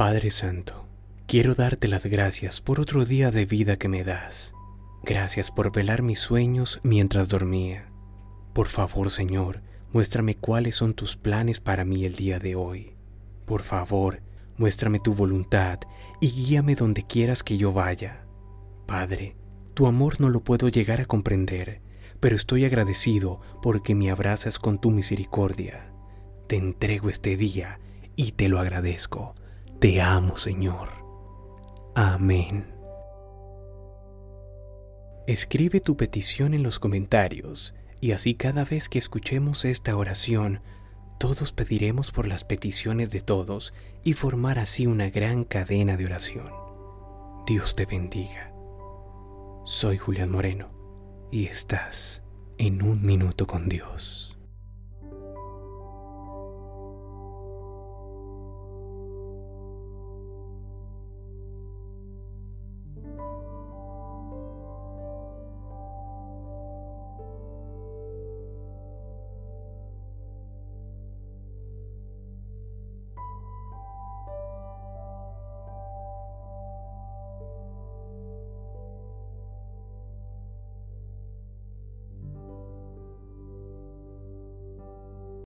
Padre Santo, quiero darte las gracias por otro día de vida que me das. Gracias por velar mis sueños mientras dormía. Por favor, Señor, muéstrame cuáles son tus planes para mí el día de hoy. Por favor, muéstrame tu voluntad y guíame donde quieras que yo vaya. Padre, tu amor no lo puedo llegar a comprender, pero estoy agradecido porque me abrazas con tu misericordia. Te entrego este día y te lo agradezco. Te amo, Señor. Amén. Escribe tu petición en los comentarios y así cada vez que escuchemos esta oración, todos pediremos por las peticiones de todos y formar así una gran cadena de oración. Dios te bendiga. Soy Julián Moreno y estás en un minuto con Dios.